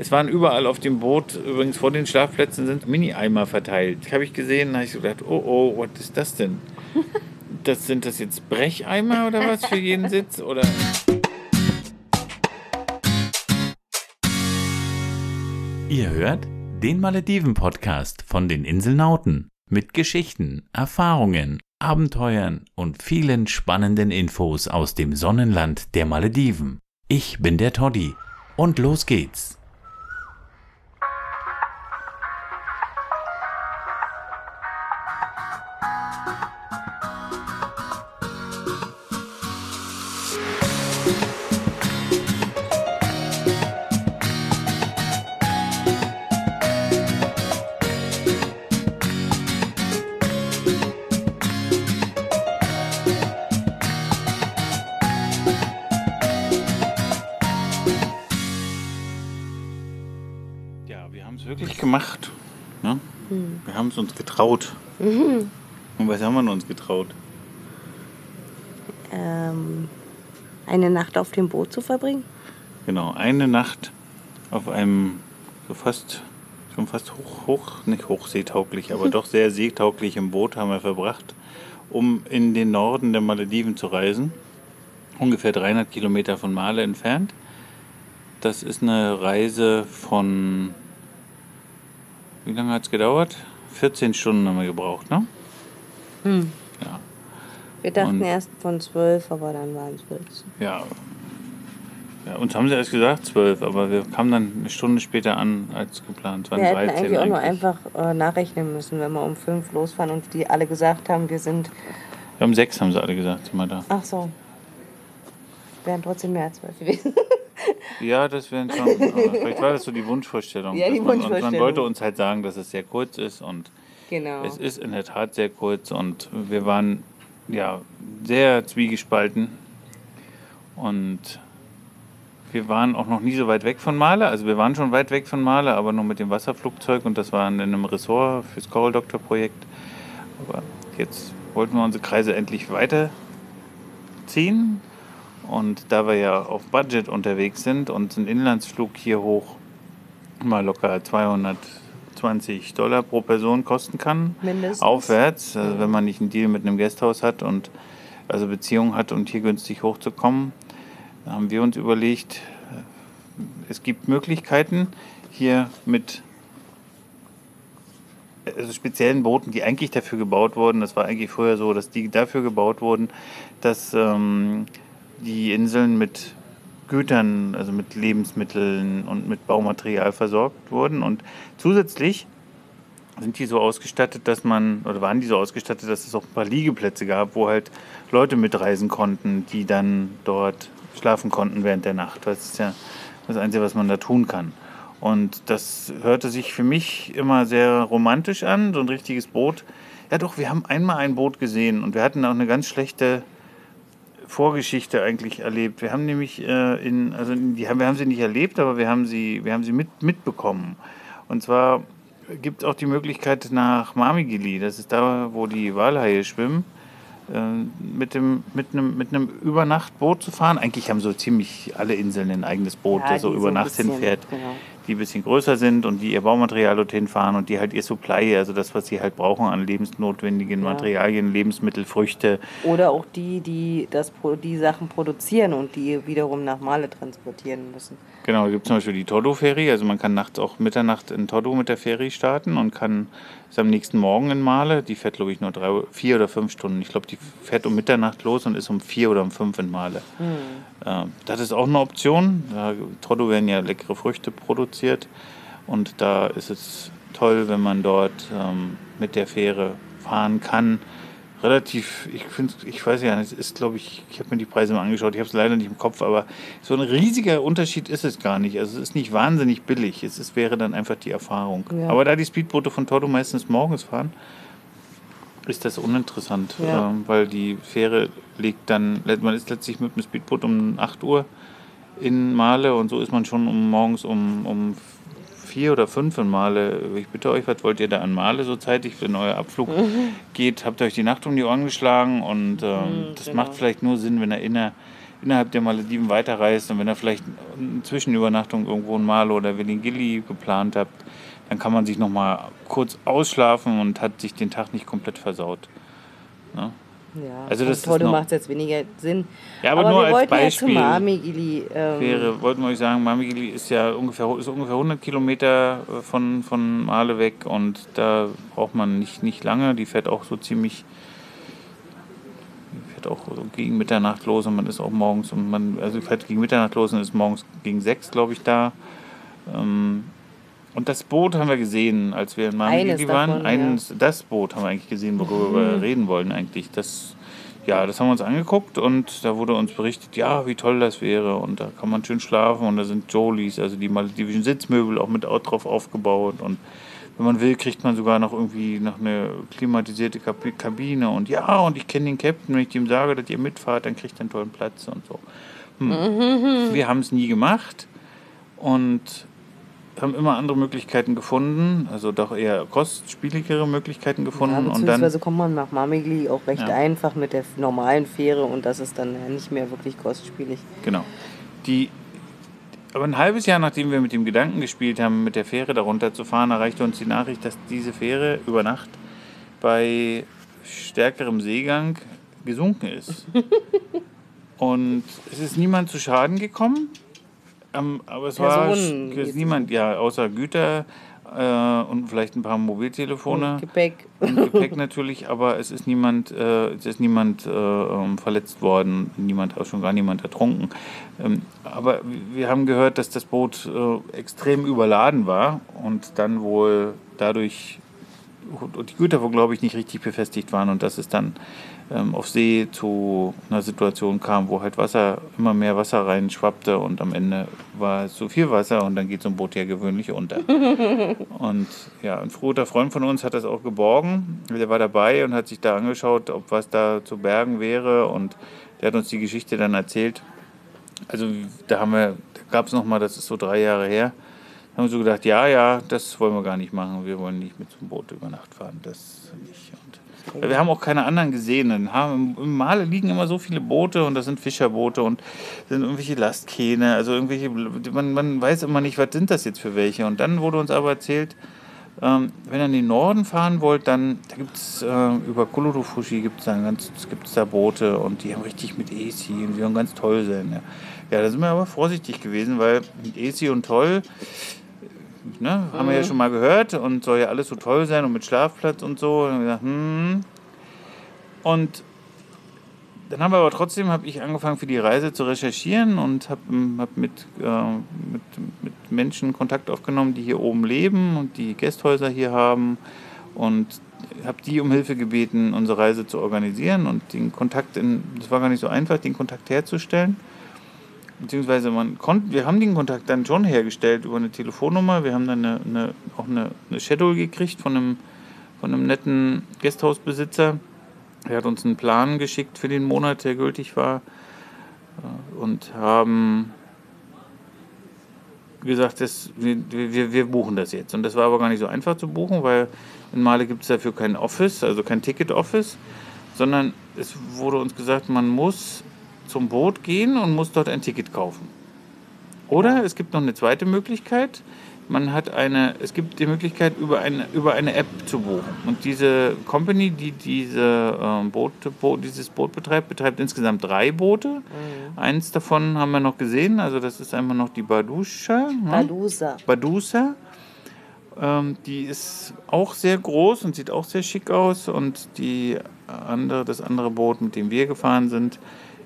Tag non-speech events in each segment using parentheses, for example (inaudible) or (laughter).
Es waren überall auf dem Boot, übrigens vor den Schlafplätzen sind Mini-Eimer verteilt. Habe ich gesehen, habe ich so gedacht, oh oh, was ist das denn? (laughs) Das, sind das jetzt Brecheimer oder was für jeden Sitz? Oder? Ihr hört den Malediven-Podcast von den Inselnauten mit Geschichten, Erfahrungen, Abenteuern und vielen spannenden Infos aus dem Sonnenland der Malediven. Ich bin der Toddy und los geht's. Haben es uns getraut. Und was haben wir uns getraut? Ähm, eine Nacht auf dem Boot zu verbringen? Genau, eine Nacht auf einem so fast, schon fast hoch, hoch, nicht hochseetauglich, aber (laughs) doch sehr seetauglichem Boot haben wir verbracht, um in den Norden der Malediven zu reisen. Ungefähr 300 Kilometer von Male entfernt. Das ist eine Reise von, wie lange hat es gedauert? 14 Stunden haben wir gebraucht, ne? Hm. Ja. Wir dachten Und- erst von zwölf, aber dann waren es 14. Ja. ja. Uns haben sie erst gesagt 12, aber wir kamen dann eine Stunde später an als geplant. Waren Wir hätten 13 eigentlich auch nur einfach äh, nachrechnen müssen, wenn wir um fünf losfahren und die alle gesagt haben, wir sind. Wir haben sechs, haben sie alle gesagt, sind wir da. Ach so. Wären trotzdem mehr als zwölf gewesen. Ja, das wären schon. Vielleicht war das so die Wunschvorstellung. Ja, die man, Und man Wunschvorstellung. wollte uns halt sagen, dass es sehr kurz ist und genau. es ist in der Tat sehr kurz und wir waren ja sehr zwiegespalten und wir waren auch noch nie so weit weg von Male. Also wir waren schon weit weg von Male, aber nur mit dem Wasserflugzeug und das war in einem Ressort fürs Coral Doctor Projekt. Aber jetzt wollten wir unsere Kreise endlich weiterziehen und da wir ja auf Budget unterwegs sind und ein Inlandsflug hier hoch mal locker 220 Dollar pro Person kosten kann, Mindestens. aufwärts, also wenn man nicht einen Deal mit einem Gasthaus hat und also Beziehungen hat und hier günstig hochzukommen, haben wir uns überlegt, es gibt Möglichkeiten hier mit also speziellen Booten, die eigentlich dafür gebaut wurden. Das war eigentlich vorher so, dass die dafür gebaut wurden, dass ähm, die Inseln mit Gütern, also mit Lebensmitteln und mit Baumaterial versorgt wurden. Und zusätzlich sind die so ausgestattet, dass man, oder waren die so ausgestattet, dass es auch ein paar Liegeplätze gab, wo halt Leute mitreisen konnten, die dann dort schlafen konnten während der Nacht. Das ist ja das Einzige, was man da tun kann. Und das hörte sich für mich immer sehr romantisch an, so ein richtiges Boot. Ja doch, wir haben einmal ein Boot gesehen und wir hatten auch eine ganz schlechte Vorgeschichte eigentlich erlebt. Wir haben nämlich äh, in, also die haben, wir haben sie nicht erlebt, aber wir haben sie, wir haben sie mit, mitbekommen. Und zwar gibt es auch die Möglichkeit nach Mamigili, das ist da, wo die Walhaie schwimmen, äh, mit, dem, mit, einem, mit einem Übernachtboot zu fahren. Eigentlich haben so ziemlich alle Inseln ein eigenes Boot, Ja, das so über Nacht hinfährt Genau. Die ein bisschen größer sind und die ihr Baumaterial dorthin fahren und die halt ihr Supply, also das, was sie halt brauchen an lebensnotwendigen Ja. Materialien, Lebensmittel, Früchte, Oder auch die, die das, die Sachen produzieren und die wiederum nach Male transportieren müssen. Genau, es gibt zum Beispiel die Todo-Ferry. Also man kann nachts auch Mitternacht in Todo mit der Ferry starten und kann ist am nächsten Morgen in Male. Die fährt, glaube ich, nur drei, vier oder fünf Stunden. Ich glaube, die fährt um Mitternacht los und ist um vier oder um fünf in Male. Äh, das ist auch eine Option. Da, Todo werden ja leckere Früchte produziert. Und da ist es toll, wenn man dort ähm, mit der Fähre fahren kann. Relativ, ich finde, ich weiß ja nicht, es ist, glaube ich, ich habe mir die Preise mal angeschaut, ich habe es leider nicht im Kopf, aber so ein riesiger Unterschied ist es gar nicht. Also es ist nicht wahnsinnig billig. Es ist, wäre dann einfach die Erfahrung. Ja. Aber da die Speedboote von Todo meistens morgens fahren, ist das uninteressant, Ja. ähm, weil die Fähre legt dann, man ist letztlich mit dem Speedboot um 8 Uhr in Male und so ist man schon um morgens um, um vier oder fünf in Male. Ich bitte euch, was wollt ihr da an Male so zeitig, wenn euer Abflug (laughs) geht? Habt ihr euch die Nacht um die Ohren geschlagen und ähm, Mhm, das genau. macht vielleicht nur Sinn, wenn er inner, innerhalb der Malediven weiterreist und wenn ihr vielleicht eine Zwischenübernachtung irgendwo in Malo oder Velingili geplant habt, dann kann man sich noch mal kurz ausschlafen und hat sich den Tag nicht komplett versaut. Ne? Ja, Also das ist noch- macht es jetzt weniger Sinn. Ja, aber, aber nur wir als wollten Beispiel. ja zu Mamigili. Ähm, wäre, wollten wir euch sagen, Mamigili ist ja ungefähr, ist ungefähr 100 Kilometer äh, von, von Male weg und da braucht man nicht, nicht lange. Die fährt auch so ziemlich, die fährt auch so gegen Mitternacht los und man ist auch morgens, und man, also die fährt gegen Mitternacht los und ist morgens gegen sechs, glaube ich, da. Ähm, und das Boot haben wir gesehen, als wir in Eines waren. davon, Eines, Das Boot haben wir eigentlich gesehen, worüber wir reden wollen eigentlich. Das, ja, das haben wir uns angeguckt und da wurde uns berichtet, ja, wie toll das wäre und da kann man schön schlafen und da sind Jolies, also die maledivischen Sitzmöbel auch mit drauf aufgebaut und wenn man will, kriegt man sogar noch irgendwie noch eine klimatisierte Kab- Kabine und ja, und ich kenne den Captain, wenn ich ihm sage, dass ihr mitfahrt, dann kriegt er einen tollen Platz und so. Hm. Wir haben es nie gemacht und haben immer andere Möglichkeiten gefunden, also doch eher kostspieligere Möglichkeiten ja, gefunden und dann beziehungsweise kommt man nach Mamigli auch recht Ja. einfach mit der normalen Fähre und das ist dann nicht mehr wirklich kostspielig. Genau. Die, aber ein halbes Jahr nachdem wir mit dem Gedanken gespielt haben, mit der Fähre darunter zu fahren, erreichte uns die Nachricht, dass diese Fähre über Nacht bei stärkerem Seegang gesunken ist. (laughs) Und es ist niemand zu Schaden gekommen. Ähm, aber es Personen war niemand, ja, außer Güter äh, und vielleicht ein paar Mobiltelefone. Und Gepäck. Und Gepäck natürlich, aber es ist niemand, äh, es ist niemand äh, ähm, verletzt worden, niemand, auch schon gar niemand ertrunken. Ähm, aber wir haben gehört, dass das Boot äh, extrem überladen war und dann wohl dadurch und die Güter wohl, glaube ich, nicht richtig befestigt waren und dass es dann ähm, auf See zu einer Situation kam, wo halt Wasser, immer mehr Wasser reinschwappte und am Ende war es zu viel Wasser und dann geht so ein Boot ja gewöhnlich unter. (laughs) Und ja, ein guter Freund von uns hat das auch geborgen. Der war dabei und hat sich da angeschaut, ob was da zu bergen wäre. Und der hat uns die Geschichte dann erzählt. Also da haben wir, da gab es nochmal, das ist so drei Jahre her, da haben wir so gedacht, ja, ja, das wollen wir gar nicht machen. Wir wollen nicht mit so einem Boot über Nacht fahren. Das nicht. Wir haben auch keine anderen gesehen. Dann Im Male liegen immer so viele Boote und das sind Fischerboote und sind irgendwelche Lastkähne. Also irgendwelche, man, man weiß immer nicht, was sind das jetzt für welche. Und dann wurde uns aber erzählt, ähm, wenn ihr in den Norden fahren wollt, dann da gibt es äh, über Kolorufushi gibt es da ganz, gibt's da Boote und die haben richtig mit AC und die sollen ganz toll sein. Ja. ja, da sind wir aber vorsichtig gewesen, weil mit AC und toll, ne, haben wir ja schon mal gehört und soll ja alles so toll sein und mit Schlafplatz und so. Und, gesagt, hm. und dann haben wir aber trotzdem, habe ich angefangen für die Reise zu recherchieren und habe hab mit, äh, mit, mit Menschen Kontakt aufgenommen, die hier oben leben und die Gästhäuser hier haben und habe die um Hilfe gebeten, unsere Reise zu organisieren und den Kontakt, in, das war gar nicht so einfach, den Kontakt herzustellen. Beziehungsweise man konnte, wir haben den Kontakt dann schon hergestellt über eine Telefonnummer. Wir haben dann eine, eine, auch eine, eine Schedule gekriegt von einem, von einem netten Gästhausbesitzer. Er hat uns einen Plan geschickt für den Monat, der gültig war. äh, Und haben gesagt, das, wir, wir, wir buchen das jetzt. Und das war aber gar nicht so einfach zu buchen, weil in Male gibt es dafür kein Office, also kein Ticket-Office, sondern es wurde uns gesagt, man muss zum Boot gehen und muss dort ein Ticket kaufen. Oder es gibt noch eine zweite Möglichkeit. Man hat eine, es gibt die Möglichkeit, über eine, über eine App zu buchen. Und diese Company, die diese, Boot, Boot, dieses Boot betreibt, betreibt insgesamt drei Boote. Eins davon haben wir noch gesehen, also das ist einmal noch die Badusha. ne? Badusa. Badusa. Ähm, die ist auch sehr groß und sieht auch sehr schick aus. Und die andere, das andere Boot, mit dem wir gefahren sind,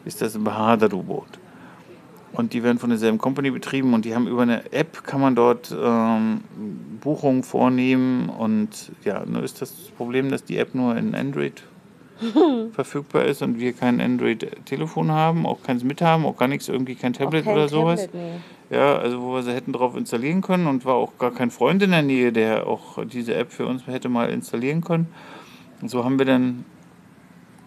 ist das Bahadaru-Boot. Und die werden von derselben Company betrieben und die haben über eine App kann man dort ähm, Buchungen vornehmen. Und ja, nur ist das Problem, dass die App nur in Android (laughs) verfügbar ist und wir kein Android-Telefon haben, auch keins mit haben, auch gar nichts, irgendwie kein Tablet oder sowas. Ja, also wo wir sie hätten drauf installieren können und war auch gar kein Freund in der Nähe, der auch diese App für uns hätte mal installieren können. Und so haben wir dann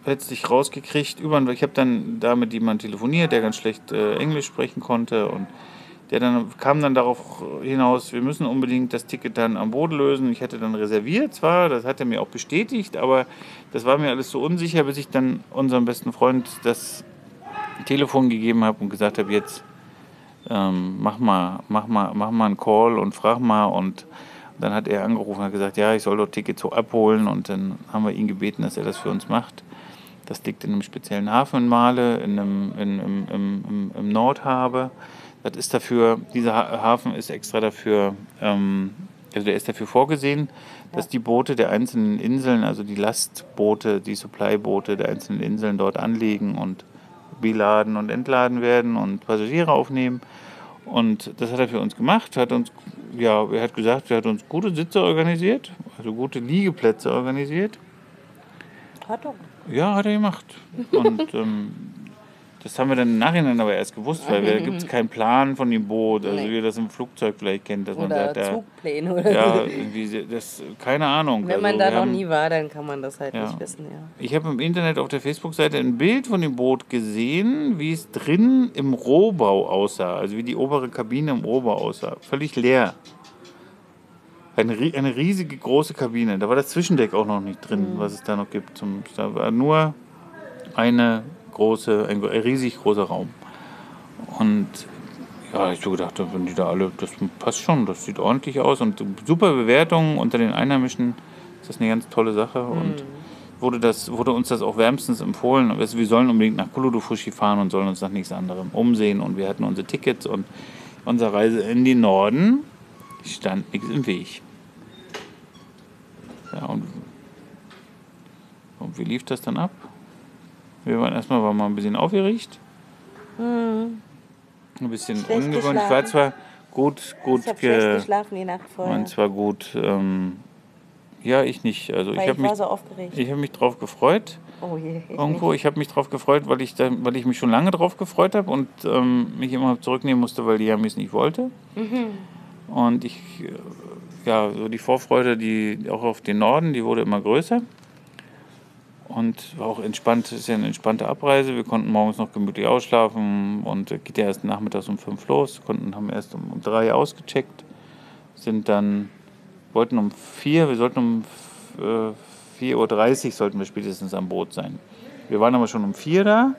letztlich rausgekriegt, über, ich habe dann da mit jemandem telefoniert, der ganz schlecht äh, Englisch sprechen konnte und der dann kam dann darauf hinaus, wir müssen unbedingt das Ticket dann am Boden lösen. Ich hätte dann reserviert zwar, das hat er mir auch bestätigt, aber das war mir alles so unsicher, bis ich dann unserem besten Freund das Telefon gegeben habe und gesagt habe, jetzt ähm, mach, mal, mach, mal, mach mal einen Call und frag mal. Und dann hat er angerufen und hat gesagt, ja, ich soll dort Tickets so abholen. Und dann haben wir ihn gebeten, dass er das für uns macht. Das liegt in einem speziellen Hafen in Male, in einem, in, im, im, im, Nordhabe. Das ist dafür, dieser Hafen ist extra dafür, ähm, also der ist dafür vorgesehen, dass die Boote der einzelnen Inseln, also die Lastboote, die Supply-Boote der einzelnen Inseln dort anlegen und beladen und entladen werden und Passagiere aufnehmen. Und das hat er für uns gemacht, hat uns, ja, er hat gesagt, er hat uns gute Sitze organisiert, also gute Liegeplätze organisiert. Hat er. Ja, hat er gemacht. Und (laughs) ähm, das haben wir dann im Nachhinein aber erst gewusst, weil da gibt es keinen Plan von dem Boot, also Nee. wie ihr das im Flugzeug vielleicht kennt, dass man Oder sagt, ja, Zugpläne oder ja, so. irgendwie, das, keine Ahnung. Wenn man Also, da noch haben- nie war, dann kann man das halt Ja. nicht wissen, ja. Ich habe im Internet auf der Facebook-Seite ein Bild von dem Boot gesehen, wie es drin im Rohbau aussah, also wie die obere Kabine im Rohbau aussah. Völlig leer. Eine, eine riesige große Kabine. Da war das Zwischendeck auch noch nicht drin, was es da noch gibt. Zum, da war nur eine große, ein riesig großer Raum. Und ja, ich so gedacht, wenn die da alle, das passt schon, das sieht ordentlich aus und super Bewertungen unter den Einheimischen. Das ist eine ganz tolle Sache und wurde, das, wurde uns das auch wärmstens empfohlen. Also wir sollen unbedingt nach Kuludufushi fahren und sollen uns nach nichts anderem umsehen und wir hatten unsere Tickets und unsere Reise in den Norden stand nichts im Weg. Ja, und, und wie lief das dann ab? Wir waren erstmal waren mal ein bisschen aufgeregt. Ein bisschen. Schlecht ungewöhnlich. Ich war geschlafen. zwar gut, gut Ich ge geschlafen die Nacht vorher, und zwar gut, ähm, ja, ich nicht. Also ich weil habe ich war mich, so aufgeregt. ich habe mich drauf gefreut. oh je, ich Irgendwo, nicht. ich habe mich drauf gefreut, weil ich, da, weil ich mich schon lange drauf gefreut habe und ähm, mich immer zurücknehmen musste, weil die Jamis nicht wollte. Und ich, ja, so die Vorfreude, die auch auf den Norden, die wurde immer größer. Und war auch entspannt, ist ja eine entspannte Abreise. Wir konnten morgens noch gemütlich ausschlafen und geht ja erst nachmittags um fünf los. Konnten, haben erst um, um drei ausgecheckt, sind dann, wollten um vier, wir sollten um äh, 4.30 Uhr sollten wir spätestens am Boot sein. Wir waren aber schon um vier da,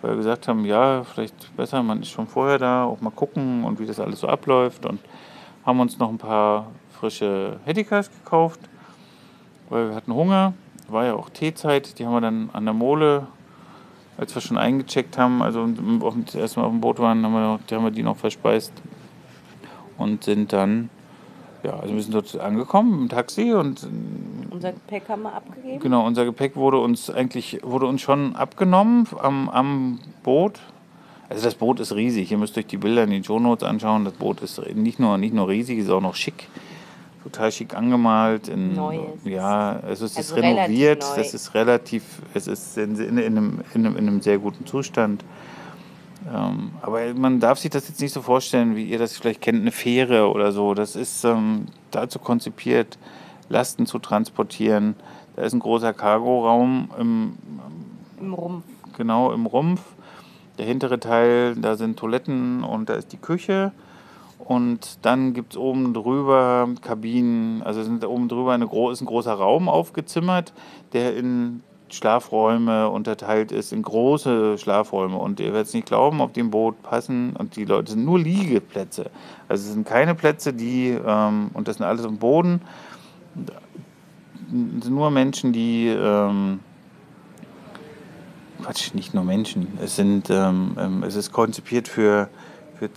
weil wir gesagt haben, ja, vielleicht besser, man ist schon vorher da, auch mal gucken und wie das alles so abläuft und haben uns noch ein paar frische Hettikas gekauft, weil wir hatten Hunger. War ja auch Teezeit, die haben wir dann an der Mole, als wir schon eingecheckt haben, also auf erstmal auf dem Boot waren, haben wir, die haben wir die noch verspeist und sind dann, ja, also wir sind dort angekommen im Taxi und Unser Gepäck haben wir abgegeben. Genau, unser Gepäck wurde uns eigentlich wurde uns schon abgenommen am, am Boot. Also das Boot ist riesig. Ihr müsst euch die Bilder in den Shownotes anschauen. Das Boot ist nicht nur, nicht nur riesig, ist auch noch schick. Total schick angemalt. In, Neu ist Ja, also es ist Also relativ renoviert. Das ist relativ, es ist in, in, in, einem, in, einem, in einem sehr guten Zustand. Ähm, aber man darf sich das jetzt nicht so vorstellen, wie ihr das vielleicht kennt, eine Fähre oder so. Das ist ähm, dazu konzipiert, Lasten zu transportieren. Da ist ein großer Cargoraum im, Im Rumpf. genau im Rumpf. Der hintere Teil, da sind Toiletten und da ist die Küche. Und dann gibt es oben drüber Kabinen, also sind oben drüber eine, ist ein großer Raum aufgezimmert, der in Schlafräume unterteilt ist, in große Schlafräume. Und ihr werdet es nicht glauben, auf dem Boot passen, und die Leute sind nur Liegeplätze. Also es sind keine Plätze, die, ähm, und das sind alles am Boden, sind nur Menschen, die, ähm, Quatsch, nicht nur Menschen. Es sind, ähm, ähm, es ist konzipiert für, für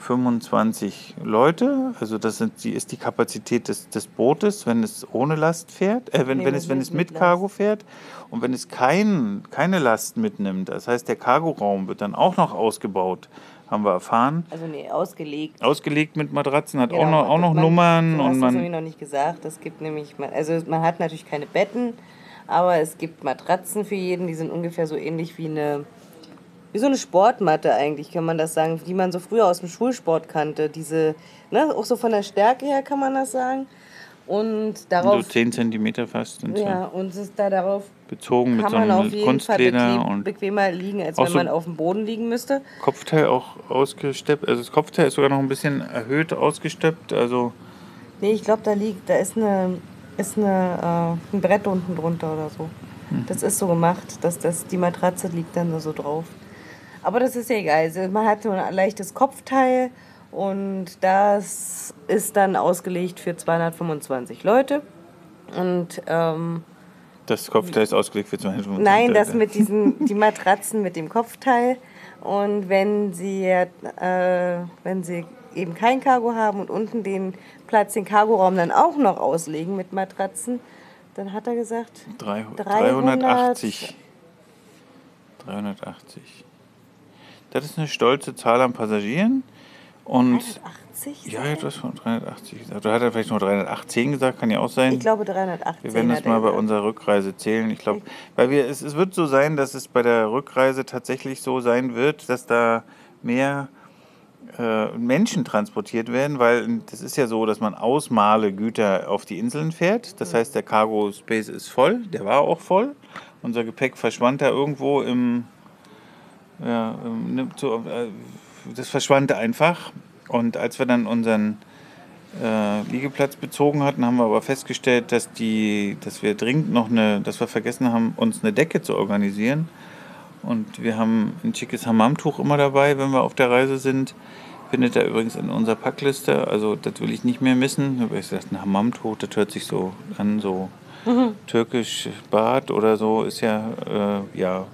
225 Leute. Also das sind, die ist die Kapazität des, des Bootes, wenn es ohne Last fährt, äh, wenn, Nee, wenn es, wenn mit- es mit. Cargo fährt und wenn es kein, keine Last mitnimmt. Das heißt, der Cargoraum wird dann auch noch ausgebaut, haben wir erfahren. Also nee, ausgelegt. Ausgelegt mit Matratzen, hat auch Genau, noch, auch noch man- Nummern Du hast und das nämlich man. noch nicht gesagt. Es gibt nämlich, man- also man hat natürlich keine Betten, aber es gibt Matratzen für jeden. Die sind ungefähr so ähnlich wie eine, wie so eine Sportmatte eigentlich, kann man das sagen, die man so früher aus dem Schulsport kannte. Diese, ne, auch so von der Stärke her kann man das sagen. Und So darauf, 10 Zentimeter fast sind ja, so und es ist da darauf bezogen mit kann so man auf einem jeden Fall Kunstleder und bequemer liegen, als wenn so- man auf dem Boden liegen müsste. Kopfteil auch ausgesteppt. Also das Kopfteil ist sogar noch ein bisschen erhöht ausgesteppt. Also Nee, ich glaube, da liegt, da ist eine, ist eine, äh, ein Brett unten drunter oder so. Das ist so gemacht, dass das, die Matratze liegt dann so drauf. Aber das ist ja egal. Also man hat nur ein leichtes Kopfteil und das ist dann ausgelegt für 225 Leute. Und ähm, Das Kopfteil ist ausgelegt für 250 Nein, das Leute. mit diesen, die Matratzen mit dem Kopfteil. Und wenn sie, äh, wenn sie eben kein Cargo haben und unten den Platz, den Cargoraum dann auch noch auslegen mit Matratzen, dann hat er gesagt, Drei- 300 380. 380. Das ist eine stolze Zahl an Passagieren. Und 380? ja, etwas von 380 gesagt. Du hattest vielleicht nur 318 gesagt, kann ja auch sein. Ich glaube 318. Wir werden das hat er mal bei unserer Rückreise zählen. Ich glaube, weil wir es, es wird so sein, dass es bei der Rückreise tatsächlich so sein wird, dass da mehr äh, Menschen transportiert werden, weil das ist ja so, dass man aus Male Güter auf die Inseln fährt. Das heißt, der Cargo Space ist voll, der war auch voll. Unser Gepäck verschwand da irgendwo im, ja, so, äh, das verschwand einfach. Und als wir dann unseren äh, Liegeplatz bezogen hatten, haben wir aber festgestellt, dass die, dass wir dringend noch eine, dass wir vergessen haben, uns eine Decke zu organisieren. Und wir haben ein schickes Hammamtuch immer dabei, wenn wir auf der Reise sind. Findet er übrigens in unserer Packliste. Also das will ich nicht mehr missen. Aber ich gesagt, ein Hammamtuch, das hört sich so an, so türkisch Bad oder so. Ist ja, äh, ja,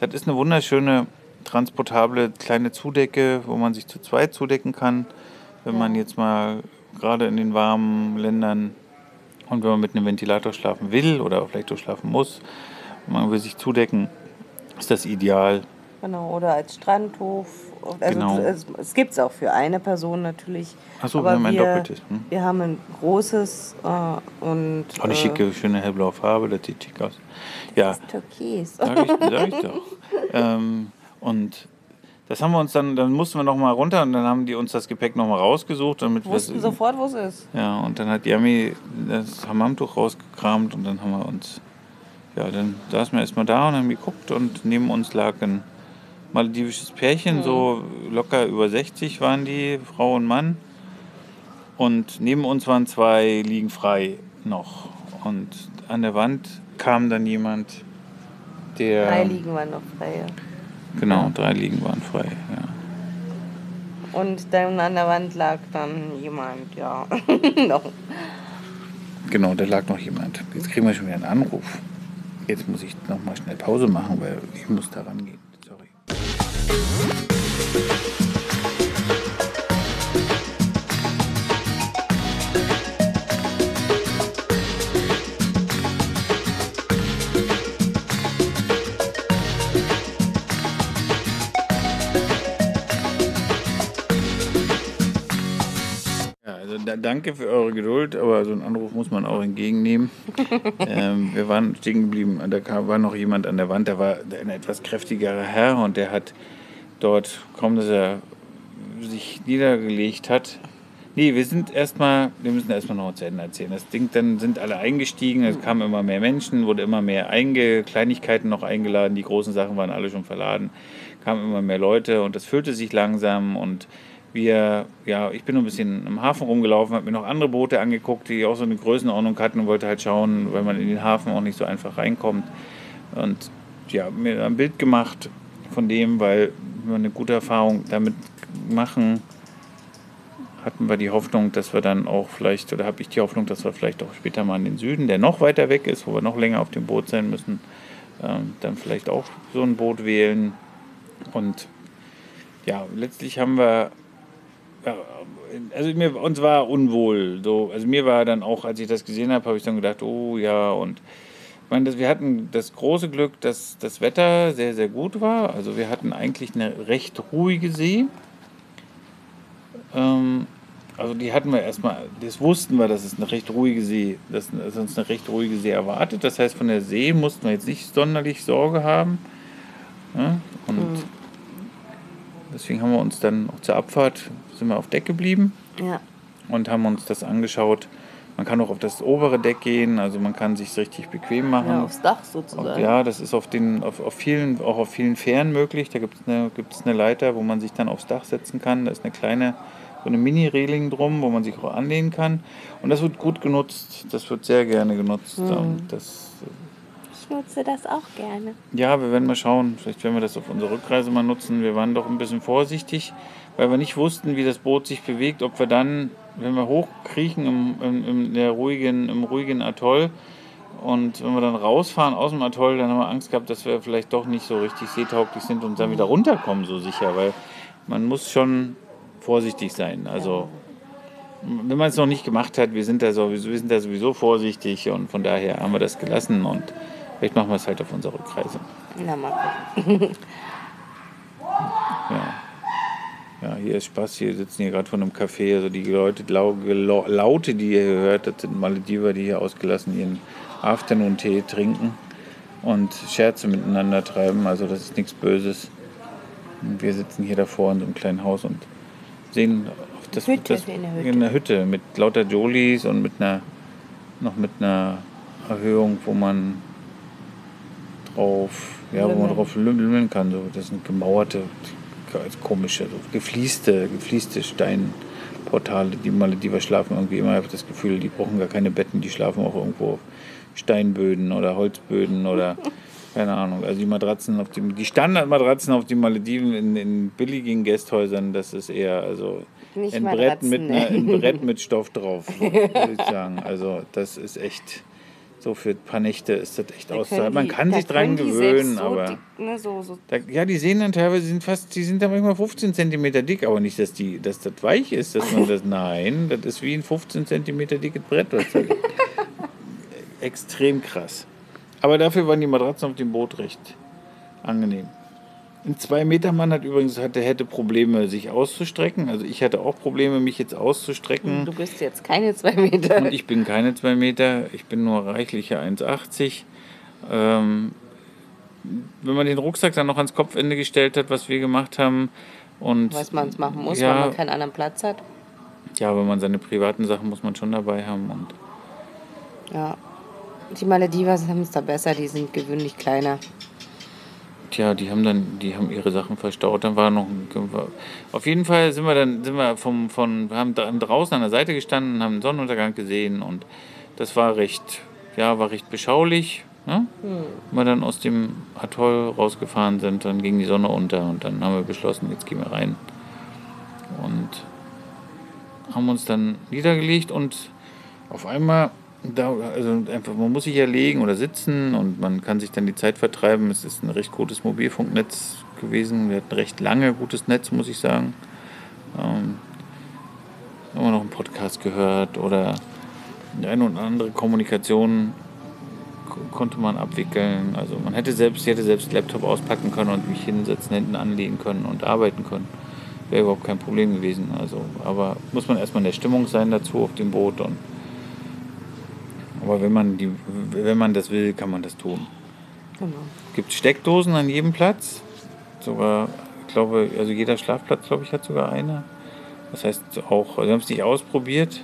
das ist eine wunderschöne transportable kleine Zudecke, wo man sich zu zweit zudecken kann, wenn man jetzt mal gerade in den warmen Ländern und wenn man mit einem Ventilator schlafen will oder vielleicht auch schlafen muss, man will sich zudecken, ist das ideal. Genau, oder als Strandhof. Also Genau. es, es gibt es auch für eine Person natürlich. Ach so, aber wir haben ein doppeltes, hm? Wir haben ein großes äh, und. Auch eine äh, schicke, schöne hellblaue Farbe, das sieht schick aus. Ja, Türkis. sag ich, sag ich (laughs) doch. Ähm, und das haben wir uns dann, dann mussten wir noch mal runter und dann haben die uns das Gepäck noch mal rausgesucht, damit wir wussten sofort, wo es ist. Ja, und dann hat Yami das Hammamtuch rausgekramt und dann haben wir uns, ja, dann saßen wir erstmal da und haben geguckt und neben uns lag ein maledivisches Pärchen, so locker über 60 waren die, Frau und Mann. Und neben uns waren zwei liegen frei noch. Und an der Wand kam dann jemand, der. Drei liegen waren noch frei. ja. Genau, drei liegen waren frei, ja. Und dann an der Wand lag dann jemand, ja. (laughs) noch. Genau, da lag noch jemand. Jetzt kriegen wir schon wieder einen Anruf. Jetzt muss ich noch mal schnell Pause machen, weil ich muss da rangehen. Sorry. Ja, danke für eure Geduld, aber so einen Anruf muss man auch entgegennehmen. (laughs) ähm, wir waren stehen geblieben, da kam, war noch jemand an der Wand, der war ein etwas kräftigerer Herr und der hat dort, kaum dass er sich niedergelegt hat, Nee, wir sind erstmal, wir müssen erstmal noch zu Ende erzählen. Das Ding, dann sind alle eingestiegen, es kamen immer mehr Menschen, wurde immer mehr einge Kleinigkeiten noch eingeladen, die großen Sachen waren alle schon verladen, kamen immer mehr Leute und das füllte sich langsam und wir, ja, ich bin ein bisschen im Hafen rumgelaufen, habe mir noch andere Boote angeguckt, die auch so eine Größenordnung hatten und wollte halt schauen, weil man in den Hafen auch nicht so einfach reinkommt. Und ja, mir ein Bild gemacht von dem, weil wir eine gute Erfahrung damit machen, hatten wir die Hoffnung, dass wir dann auch vielleicht, oder habe ich die Hoffnung, dass wir vielleicht auch später mal in den Süden, der noch weiter weg ist, wo wir noch länger auf dem Boot sein müssen, ähm, dann vielleicht auch so ein Boot wählen. Und ja, letztlich haben wir, ja, also mir, uns war unwohl. So, also mir war dann auch, als ich das gesehen habe, habe ich dann gedacht, oh ja, und ich meine, das, wir hatten das große Glück, dass das Wetter sehr, sehr gut war. Also wir hatten eigentlich eine recht ruhige See. Ähm, also die hatten wir erstmal, das wussten wir, dass es eine recht ruhige See, dass, dass uns eine recht ruhige See erwartet. Das heißt, von der See mussten wir jetzt nicht sonderlich Sorge haben. Ja? Und deswegen haben wir uns dann auch zur Abfahrt, sind wir auf Deck geblieben Ja. und haben uns das angeschaut. Man kann auch auf das obere Deck gehen, also man kann sich richtig bequem machen. ja, aufs Dach sozusagen. ja, das ist auf den, auf, auf vielen, auch auf vielen Fähren möglich. Da gibt es eine, gibt's eine Leiter, wo man sich dann aufs Dach setzen kann. Da ist eine kleine, so eine Mini-Reling drum, wo man sich auch anlehnen kann. Und das wird gut genutzt. Das wird sehr gerne genutzt. Und Das, Ich nutze das auch gerne. Ja, wir werden mal schauen. Vielleicht werden wir das auf unserer Rückreise mal nutzen. Wir waren doch ein bisschen vorsichtig, weil wir nicht wussten, wie das Boot sich bewegt, ob wir dann, wenn wir hochkriechen im, im, im, ruhigen, im ruhigen Atoll und wenn wir dann rausfahren aus dem Atoll, dann haben wir Angst gehabt, dass wir vielleicht doch nicht so richtig seetauglich sind und dann wieder runterkommen so sicher, weil man muss schon vorsichtig sein. Also wenn man es noch nicht gemacht hat, wir sind, da sowieso, wir sind da sowieso vorsichtig und von daher haben wir das gelassen und vielleicht machen wir es halt auf unserer Rückreise. Na, mal gucken. (laughs) Ja. Ja, hier ist Spaß. Hier sitzen hier gerade vor einem Café. Also die Leute, lau, lau, Laute, die ihr hier hört, das sind Malediver, die hier ausgelassen ihren Afternoon-Tee trinken und Scherze miteinander treiben. Also das ist nichts Böses. Und wir sitzen hier davor in so einem kleinen Haus und sehen auf das, Hütte, das in der Hütte. in der Hütte mit lauter Jolies und mit einer noch mit einer Erhöhung, wo man drauf, ja, wo man Lümmeln. drauf lümmeln kann. So, das sind gemauerte, komische, so gefließte, gefließte Steinportale. Die Malediver schlafen irgendwie immer, ich habe das Gefühl, die brauchen gar keine Betten, die schlafen auch irgendwo auf Steinböden oder Holzböden oder (laughs) keine Ahnung. Also die Matratzen auf dem, die Standardmatratzen auf den Malediven in, in billigen Gästhäusern, das ist eher also Nicht ein Brett mit einer, ein Brett (laughs) mit Stoff drauf, würde ich sagen. Also das ist echt so für ein paar Nächte ist das echt Da auszuhalten. Man kann sich dran gewöhnen, so aber dick, ne, so, so da, ja, die sehen dann teilweise sind fast, die sind da manchmal 15 cm dick, aber nicht, dass die, dass das weich ist, dass man das, (laughs) nein, das ist wie ein 15 cm dickes Brett, was da. (laughs) Extrem krass. Aber dafür waren die Matratzen auf dem Boot recht angenehm. Ein 2-Meter-Mann hat übrigens hatte, hätte Probleme, sich auszustrecken. Also ich hatte auch Probleme, mich jetzt auszustrecken. Du bist jetzt keine zwei Meter. Und ich bin keine 2 Meter, ich bin nur reichliche 1,80. Ähm, wenn man den Rucksack dann noch ans Kopfende gestellt hat, was wir gemacht haben, und was man es machen muss, ja, weil man keinen anderen Platz hat. ja, wenn man seine privaten Sachen muss man schon dabei haben. Und Ja. Die Maledivas haben es da besser, die sind gewöhnlich kleiner. Tja, die haben dann, die haben ihre Sachen verstaut. Dann war noch, ein, auf jeden Fall sind wir dann, sind wir vom, von, haben draußen an der Seite gestanden, haben den Sonnenuntergang gesehen und das war recht, ja, war recht beschaulich. Ne? Wenn wir dann aus dem Atoll rausgefahren sind, dann ging die Sonne unter und dann haben wir beschlossen, jetzt gehen wir rein und haben uns dann niedergelegt und auf einmal da, also einfach, man muss sich ja legen oder sitzen und man kann sich dann die Zeit vertreiben. Es ist ein recht gutes Mobilfunknetz gewesen. Wir hatten recht lange gutes Netz, muss ich sagen. Ähm, wir noch einen Podcast gehört oder eine oder andere Kommunikation ko- konnte man abwickeln. Also man hätte selbst, hätte selbst Laptop auspacken können und mich hinsetzen, hinten anlegen können und arbeiten können. Wäre überhaupt kein Problem gewesen. Also, aber muss man erstmal in der Stimmung sein dazu auf dem Boot und aber wenn man, die, wenn man das will, kann man das tun. Genau. Es gibt Steckdosen an jedem Platz. Sogar, ich glaube, also jeder Schlafplatz, glaube ich, hat sogar eine. Das heißt auch, also wir haben es nicht ausprobiert.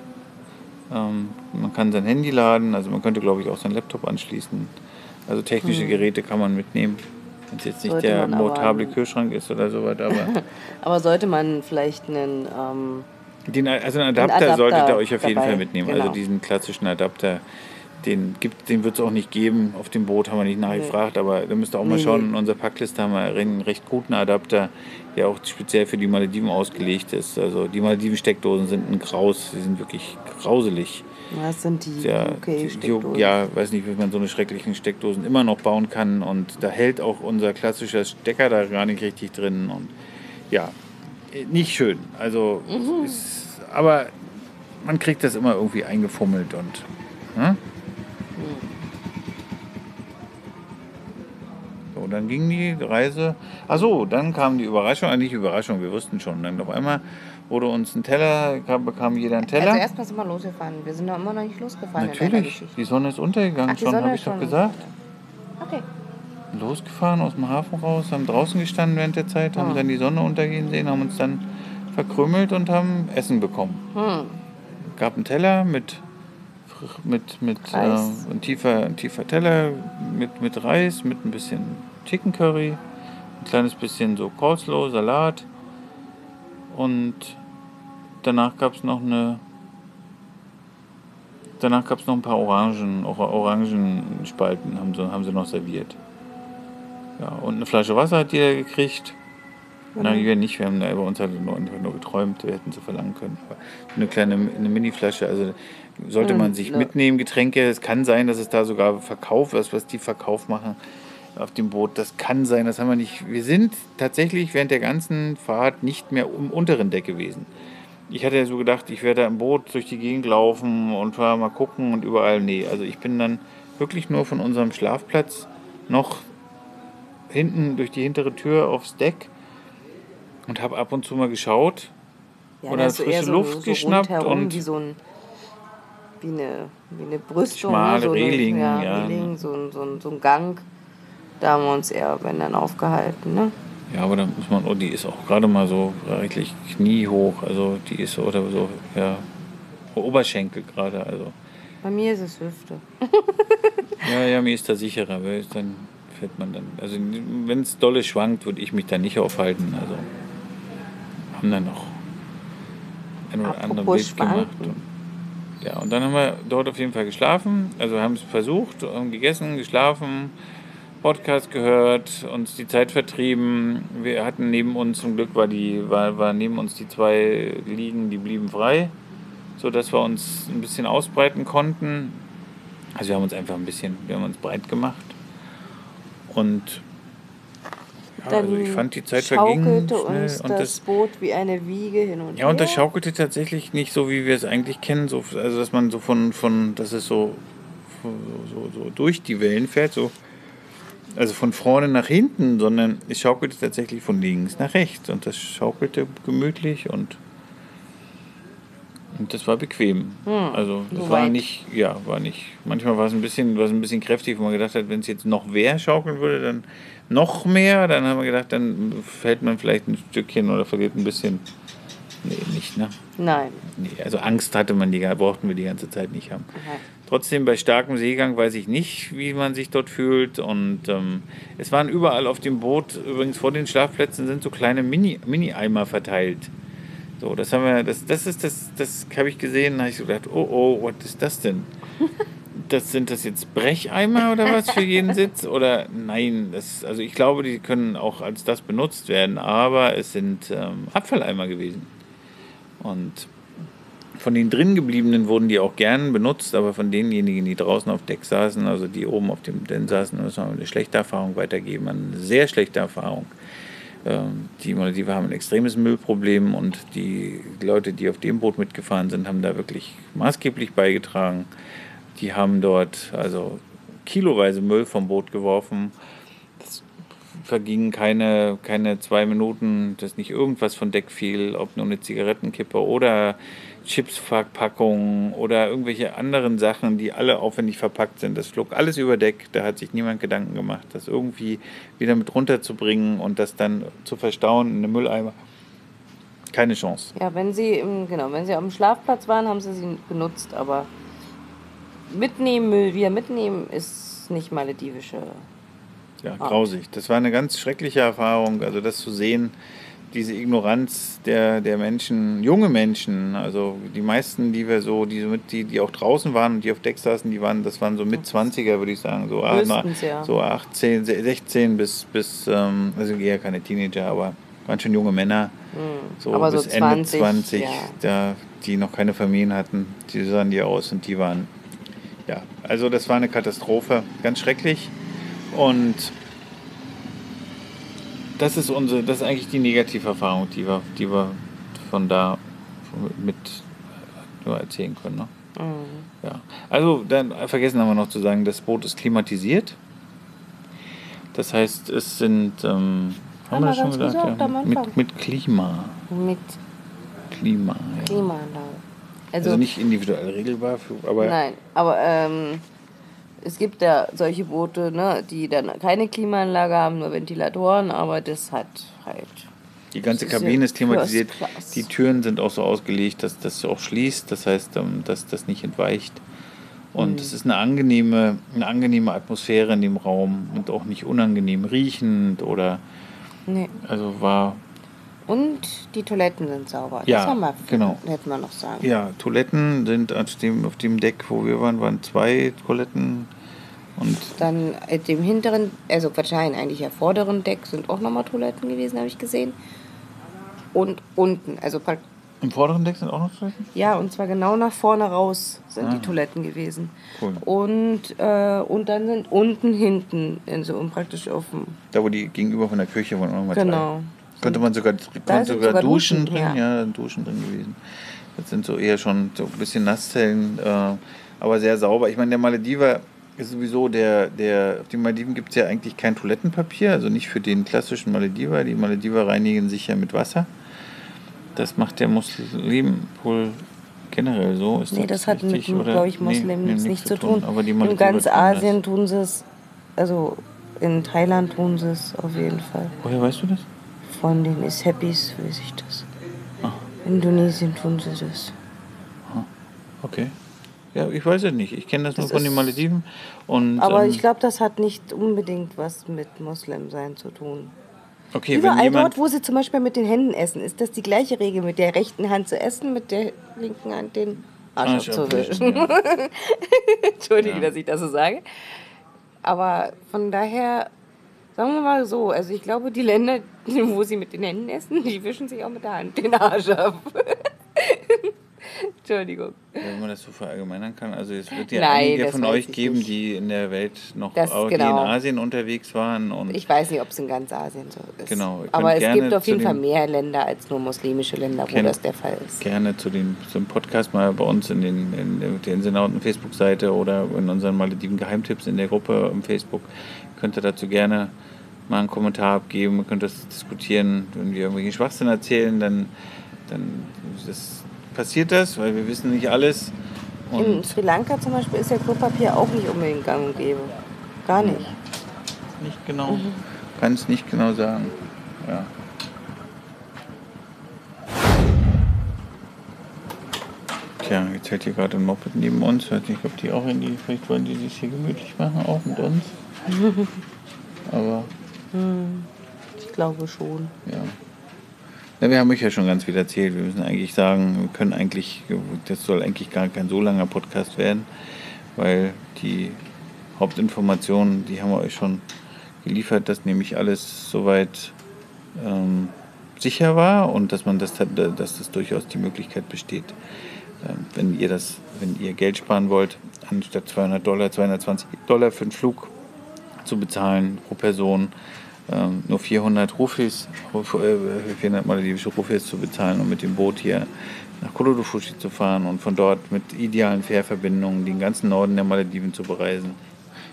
Ähm, man kann sein Handy laden, also man könnte, glaube ich, auch seinen Laptop anschließen. Also technische Geräte kann man mitnehmen. Wenn es jetzt nicht Sollte der mortable Kühlschrank ist oder sowas, aber (laughs) Aber sollte man vielleicht einen, ähm, Den, also einen Adapter, Adapter solltet ihr euch auf jeden dabei, Fall mitnehmen. genau. Also diesen klassischen Adapter, den, gibt- den wird es auch nicht geben. Auf dem Boot haben wir nicht nachgefragt, aber da müsst ihr auch mal Nee, schauen. nee. In unserer Packliste haben wir einen recht guten Adapter, der auch speziell für die Malediven ausgelegt ist. Also die Malediven-Steckdosen sind ein Graus, die sind wirklich grauselig. was sind die Ja, okay, die, ja, weiß nicht, wie man so eine schrecklichen Steckdosen immer noch bauen kann. Und da hält auch unser klassischer Stecker da gar nicht richtig drin. Und ja, nicht schön. Also, ist, aber man kriegt das immer irgendwie eingefummelt und. Ne? So, dann ging die Reise. Achso, dann kam die Überraschung, äh, nicht Überraschung, wir wussten schon. Dann auf einmal wurde uns ein Teller, kam, bekam jeder einen Teller. Also erstmal sind wir losgefahren. Wir sind noch immer noch nicht losgefahren Natürlich, die Sonne ist untergegangen Ach, schon, habe ich doch schon gesagt. Okay. Losgefahren aus dem Hafen raus, haben draußen gestanden während der Zeit, haben Ah. dann die Sonne untergehen sehen, haben uns dann verkrümelt und haben Essen bekommen. Hm. Gab einen Teller mit mit mit äh, ein tiefer ein tiefer Teller mit mit Reis, mit ein bisschen Chicken Curry, ein kleines bisschen so Coleslaw, Salat und danach gab es noch eine danach gab es noch ein paar Orangen, Orangenspalten haben sie, haben sie noch serviert. Ja, und eine Flasche Wasser hat jeder gekriegt. Mhm. Nein, wir nicht, wir haben bei uns halt nur, nur geträumt, wir hätten sie verlangen können. Aber eine kleine eine Mini-Flasche, also sollte man sich mitnehmen, Getränke. Es kann sein, dass es da sogar Verkauf ist, was die Verkauf machen auf dem Boot. Das kann sein, das haben wir nicht. Wir sind tatsächlich während der ganzen Fahrt nicht mehr im unteren Deck gewesen. Ich hatte ja so gedacht, ich werde da im Boot durch die Gegend laufen und mal gucken und überall. Nee, also ich bin dann wirklich nur von unserem Schlafplatz noch hinten durch die hintere Tür aufs Deck und habe ab und zu mal geschaut ja, oder frische so, Luft so geschnappt und wie so ein wie eine, wie eine Brüstung, Schmale ne? so Reling, eine, ja, ja. Reling, so, so, so ein Gang. Da haben wir uns eher, wenn dann, aufgehalten. Ne? Ja, aber da muss man, oh, die ist auch gerade mal so reichlich kniehoch. Also die ist so, oder so, ja, Oberschenkel gerade. Also. Bei mir ist es Hüfte. ja, ja, mir ist da sicherer, weil dann fällt man dann. Also wenn es dolle schwankt, würde ich mich da nicht aufhalten. Also haben dann noch ein oder andere Bild gemacht. Und, ja, und dann haben wir dort auf jeden Fall geschlafen. Also haben es versucht, haben gegessen, geschlafen Podcast gehört, uns die Zeit vertrieben. Wir hatten neben uns, zum Glück war, die, war, war neben uns die zwei Liegen, die blieben frei, sodass wir uns ein bisschen ausbreiten konnten. Also wir haben uns einfach ein bisschen, wir haben uns breit gemacht. Und ja, also ich fand die Zeit verging schnell. uns und das, das Boot wie eine Wiege hin und Ja, und das schaukelte tatsächlich nicht so, wie wir es eigentlich kennen. So, also dass man so von, von dass es so, so, so durch die Wellen fährt, so also von vorne nach hinten, sondern es schaukelte tatsächlich von links nach rechts und das schaukelte gemütlich und, und das war bequem. Hm, also das so war nicht, ja, war nicht. Manchmal war es ein bisschen, war es ein bisschen kräftig, wo man gedacht hat, wenn es jetzt noch mehr schaukeln würde, dann noch mehr. Dann haben wir gedacht, dann fällt man vielleicht ein Stückchen oder verliert ein bisschen. Nee, nicht, ne? Nein. Nee, also Angst hatte man die, brauchten wir die ganze Zeit nicht haben. Okay. Trotzdem bei starkem Seegang weiß ich nicht, wie man sich dort fühlt. Und ähm, es waren überall auf dem Boot, übrigens vor den Schlafplätzen sind so kleine Mini-Eimer Mini verteilt. So, das haben wir, das, das ist das, das habe ich gesehen, da habe ich so gedacht, oh oh, was ist das denn? (laughs) Das sind das jetzt Brecheimer oder was für jeden (laughs) Sitz? Oder nein, das, also ich glaube, die können auch als das benutzt werden, aber es sind ähm, Abfalleimer gewesen. Und von den drin gebliebenen wurden die auch gern benutzt, aber von denjenigen, die draußen auf Deck saßen, also die oben auf dem Den saßen, müssen wir eine schlechte Erfahrung weitergeben, eine sehr schlechte Erfahrung. Ähm, die Malediven haben ein extremes Müllproblem und die Leute, die auf dem Boot mitgefahren sind, haben da wirklich maßgeblich beigetragen. Die haben dort also kiloweise Müll vom Boot geworfen. Vergingen keine, keine zwei Minuten, dass nicht irgendwas von Deck fiel, ob nur eine Zigarettenkippe oder Chipsverpackungen oder irgendwelche anderen Sachen, die alle aufwendig verpackt sind. Das flog alles über Deck. Da hat sich niemand Gedanken gemacht, das irgendwie wieder mit runterzubringen und das dann zu verstauen in einem Mülleimer. Keine Chance. Ja, wenn sie im, genau, wenn sie am Schlafplatz waren, haben sie sie benutzt, aber mitnehmen, Müll wieder mitnehmen, ist nicht maledivische. Ja, grausig. Das war eine ganz schreckliche Erfahrung. Also das zu sehen, diese Ignoranz der, der Menschen, junge Menschen, also die meisten, die wir so, die, mit, die, die auch draußen waren und die auf Deck saßen, die waren, das waren so mit 20er, würde ich sagen, so, Höchstens, ja. so 18, 16 bis, bis ähm, also eher keine Teenager, aber waren schon junge Männer, mhm. so aber bis so 20, Ende 20, ja. da, die noch keine Familien hatten, die sahen die aus und die waren, ja, also das war eine Katastrophe, ganz schrecklich und das ist unsere, das ist eigentlich die Negativerfahrung, die wir, die wir von da mit nur erzählen können. Ne? Mhm. Ja. Also dann vergessen haben wir noch zu sagen, das Boot ist klimatisiert. Das heißt, es sind ähm, haben, wir schon gesagt, ja, mit, mit Klima. Mit Klima. Ja. Klima also, also, nicht individuell regelbar, für, aber nein, aber ähm, es gibt ja solche Boote, ne, die dann keine Klimaanlage haben, nur Ventilatoren, aber das hat halt. Die ganze Kabine ist klimatisiert. Die Türen sind auch so ausgelegt, dass das auch schließt, das heißt, ähm, dass das nicht entweicht. Und mhm. es ist eine angenehme, eine angenehme Atmosphäre in dem Raum und auch nicht unangenehm riechend oder. Nee. Also war Und die Toiletten sind sauber. Ja, das haben wir, genau. hätten wir noch sagen. Ja, Toiletten sind auf dem, auf dem Deck, wo wir waren, waren zwei Toiletten. Und Dann at dem hinteren, also wahrscheinlich eigentlich ja vorderen Deck sind auch nochmal Toiletten gewesen, habe ich gesehen. Und unten, also im vorderen Deck sind auch noch Toiletten? ja, und zwar genau nach vorne raus sind Ah. die Toiletten gewesen. Cool. Und, äh, und dann sind unten hinten, in so praktisch auf dem, Da, wo die gegenüber von der Küche waren auch nochmal genau. zwei. Könnte man sogar, konnte sogar, sogar duschen, Duschen, drin, ja. ja. Duschen drin gewesen. Das sind so eher schon so ein bisschen Nasszellen, äh, aber sehr sauber. Ich meine, der Malediver ist sowieso der, der, auf den Malediven gibt es ja eigentlich kein Toilettenpapier, also nicht für den klassischen Malediver. Die Malediver reinigen sich ja mit Wasser. Das macht der Muslim wohl generell so. Ist Nee, das hat mit, richtig, oder? glaube ich, Nee, Muslimen nee, nichts nichts zu tun. Aber die in ganz tun das. Asien tun sie es, also in Thailand tun sie es auf jeden Fall. Woher weißt du das? Von den Ishappis weiß ich das. Ah. Indonesien tun sie das. Okay. Ja, ich weiß es nicht. Ich kenne das, Das nur von den ist- Malediven. Und, Aber ähm, ich glaube, das hat nicht unbedingt was mit Moslem-Sein zu tun. okay, Überall dort, wo sie zum Beispiel mit den Händen essen, ist das die gleiche Regel, mit der rechten Hand zu essen, mit der linken Hand den Arsch Arsch abzuwischen. ja. (laughs) Entschuldige, Ja. dass ich das so sage. Aber von daher, sagen wir mal so, also ich glaube, die Länder, (laughs) wo sie mit den Händen essen, die wischen sich auch mit der Hand den Arsch ab. (laughs) (laughs) Entschuldigung. wenn man das so verallgemeinern kann, also es wird ja Nein, einige von euch geben, nicht. die in der Welt noch, Das- auch, genau. in Asien unterwegs waren und Ich weiß nicht, ob es in ganz Asien so ist. Genau, Aber es gibt auf jeden Fall mehr Länder als nur muslimische Länder, wo das der Fall ist. gerne zu den, zum Podcast mal bei uns in, den, in der Inselnauten Facebook-Seite oder in unseren Malediven Geheimtipps in der Gruppe im Facebook. Könnt ihr dazu gerne mal einen Kommentar abgeben, ihr könnt das diskutieren. Wenn wir irgendwelche Schwachsinn erzählen, dann, dann das, passiert das, weil wir wissen nicht alles. In Und Sri Lanka zum Beispiel ist ja Klopapier auch nicht unbedingt gang und gäbe. Gar nicht. nicht genau, Mhm. kann es nicht genau sagen. Ja. Tja, jetzt hält hier gerade ein Moped neben uns. Ich weiß nicht, ob die auch in die, vielleicht wollen die sich hier gemütlich machen, auch mit uns. (laughs) Aber Ich glaube schon. ja. Ja. Wir haben euch ja schon ganz viel erzählt. Wir müssen eigentlich sagen, wir können eigentlich, das soll eigentlich gar kein so langer Podcast werden, weil die Hauptinformationen, die haben wir euch schon geliefert, dass nämlich alles soweit ähm, sicher war und dass man das, dass das durchaus die Möglichkeit besteht, ähm, wenn ihr das, wenn ihr Geld sparen wollt, anstatt 200 Dollar, 220 Dollar für einen Flug zu bezahlen pro Person, ähm, nur 400 Rufis, Ruf- äh, 400 maledivische Rufis zu bezahlen und mit dem Boot hier nach Kolodofushi zu fahren und von dort mit idealen Fährverbindungen den ganzen Norden der Malediven zu bereisen.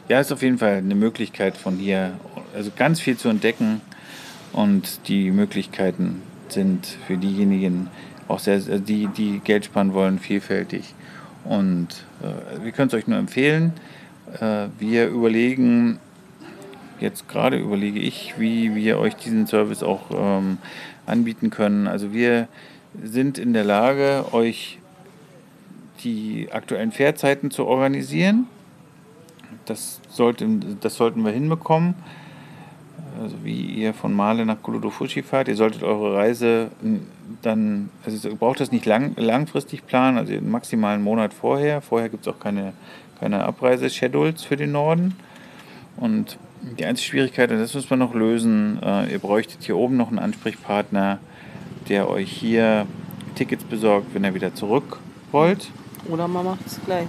Ja, ist auf jeden Fall eine Möglichkeit von hier, also ganz viel zu entdecken und die Möglichkeiten sind für diejenigen auch sehr, sehr- die, die Geld sparen wollen, vielfältig. Und äh, wir können es euch nur empfehlen. Äh, wir überlegen, jetzt gerade überlege ich, wie wir euch diesen Service auch ähm, anbieten können. Also wir sind in der Lage, euch die aktuellen Fährzeiten zu organisieren. Das, sollte, das sollten wir hinbekommen. Also wie ihr von Male nach Kolodofushi fahrt. Ihr solltet eure Reise dann, also ihr braucht das nicht lang, langfristig planen, also den maximalen Monat vorher. Vorher gibt es auch keine, keine Abreiseschedules für den Norden. Und die einzige Schwierigkeit, und das müssen wir noch lösen, äh, ihr bräuchtet hier oben noch einen Ansprechpartner, der euch hier Tickets besorgt, wenn ihr wieder zurück wollt. Oder man macht es gleich.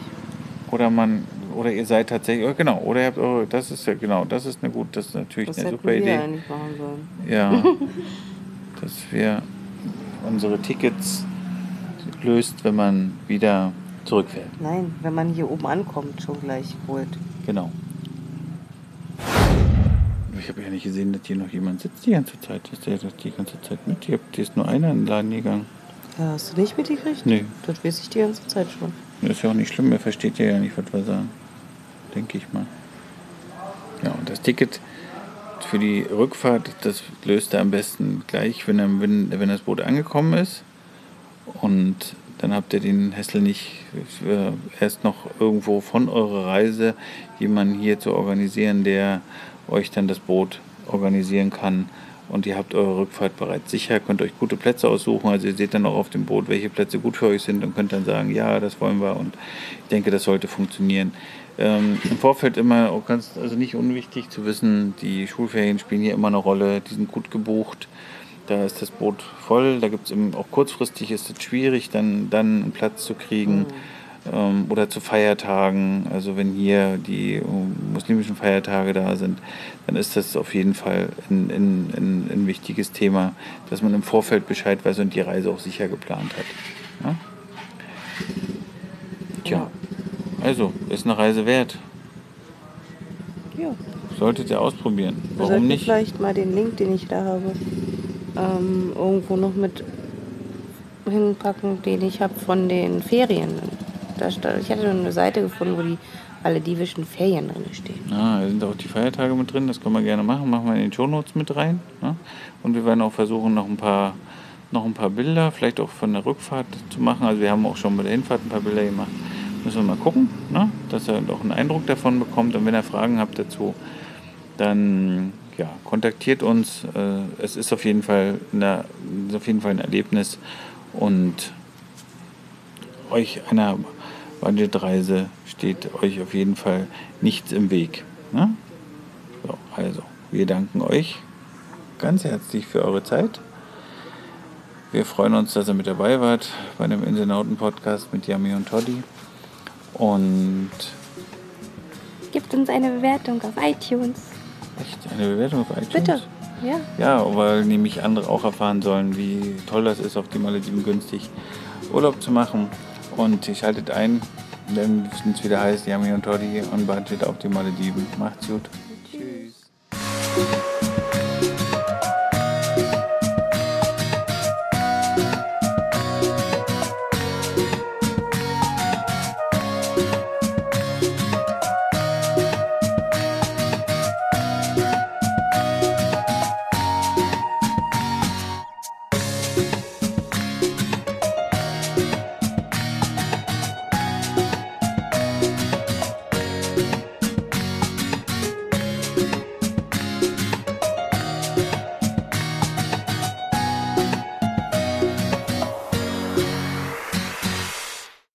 Oder man, oder ihr seid tatsächlich, oh, genau, oder ihr habt eure, das ist ja genau, das ist eine gut, das ist natürlich Das eine super wir Idee. eigentlich machen sollen. Ja, (laughs) dass wir unsere Tickets löst, wenn man wieder zurückfährt. Nein, wenn man hier oben ankommt, schon gleich holt. Genau. Ich habe ja nicht gesehen, dass hier noch jemand sitzt die ganze Zeit. Ist der das die ganze Zeit mit? Hier hier ist nur einer in den Laden gegangen. Ja, hast du nicht mitgekriegt? Nee, Das weiß ich die ganze Zeit schon. das ist ja auch nicht schlimm. Er versteht ja nicht, was wir sagen. Denke ich mal. Ja, und das Ticket für die Rückfahrt, das löst er am besten gleich, wenn, er, wenn, wenn das Boot angekommen ist. Und dann habt ihr den Hessel nicht äh, erst noch irgendwo von eurer Reise jemanden hier zu organisieren, der euch dann das Boot organisieren kann und ihr habt eure Rückfahrt bereits sicher, könnt euch gute Plätze aussuchen. Also ihr seht dann auch auf dem Boot, welche Plätze gut für euch sind und könnt dann sagen, ja, das wollen wir und ich denke, das sollte funktionieren. Ähm, Im Vorfeld immer auch ganz, also nicht unwichtig zu wissen, die Schulferien spielen hier immer eine Rolle, die sind gut gebucht. Da ist das Boot voll, da gibt es auch kurzfristig ist es schwierig, dann, dann einen Platz zu kriegen. Mhm ähm, oder zu Feiertagen. Also wenn hier die äh, muslimischen Feiertage da sind, dann ist das auf jeden Fall ein, ein, ein, ein wichtiges Thema, dass man im Vorfeld Bescheid weiß und die Reise auch sicher geplant hat. Ja? Tja, also ist eine Reise wert. Ja. Solltet ihr ausprobieren. Warum Sollten nicht? Vielleicht mal den Link, den ich da habe, ähm, irgendwo noch mit hinpacken, den ich habe von den Ferien da stand, ich hatte eine Seite gefunden, wo die maledivischen Ferien drin stehen. Ah, da sind auch die Feiertage mit drin, das können wir gerne machen. Machen wir in den Shownotes mit rein. Ne? Und wir werden auch versuchen, noch ein paar noch ein paar Bilder, vielleicht auch von der Rückfahrt zu machen. Also wir haben auch schon bei der Hinfahrt ein paar Bilder gemacht. Müssen wir mal gucken, ne? dass er auch einen Eindruck davon bekommt. Und wenn ihr Fragen habt dazu, dann ja, kontaktiert uns. Äh, es ist auf jeden Fall, eine, auf jeden Fall ein Erlebnis und euch einer Budgetreise steht euch auf jeden Fall nichts im Weg. Ne? So, also, wir danken euch ganz herzlich für eure Zeit. Wir freuen uns, dass ihr mit dabei wart bei dem Inselnauten-Podcast mit Yami und Toddy. Und gibt uns eine Bewertung auf iTunes. Echt? Eine Bewertung auf iTunes? Bitte. Ja. Ja, weil nämlich andere auch erfahren sollen, wie toll das ist, auf die Malediven günstig Urlaub zu machen. Und schaltet ein, wenn es wieder heißt, Yami und Toddy on Budget auf die Malediven. Macht's gut.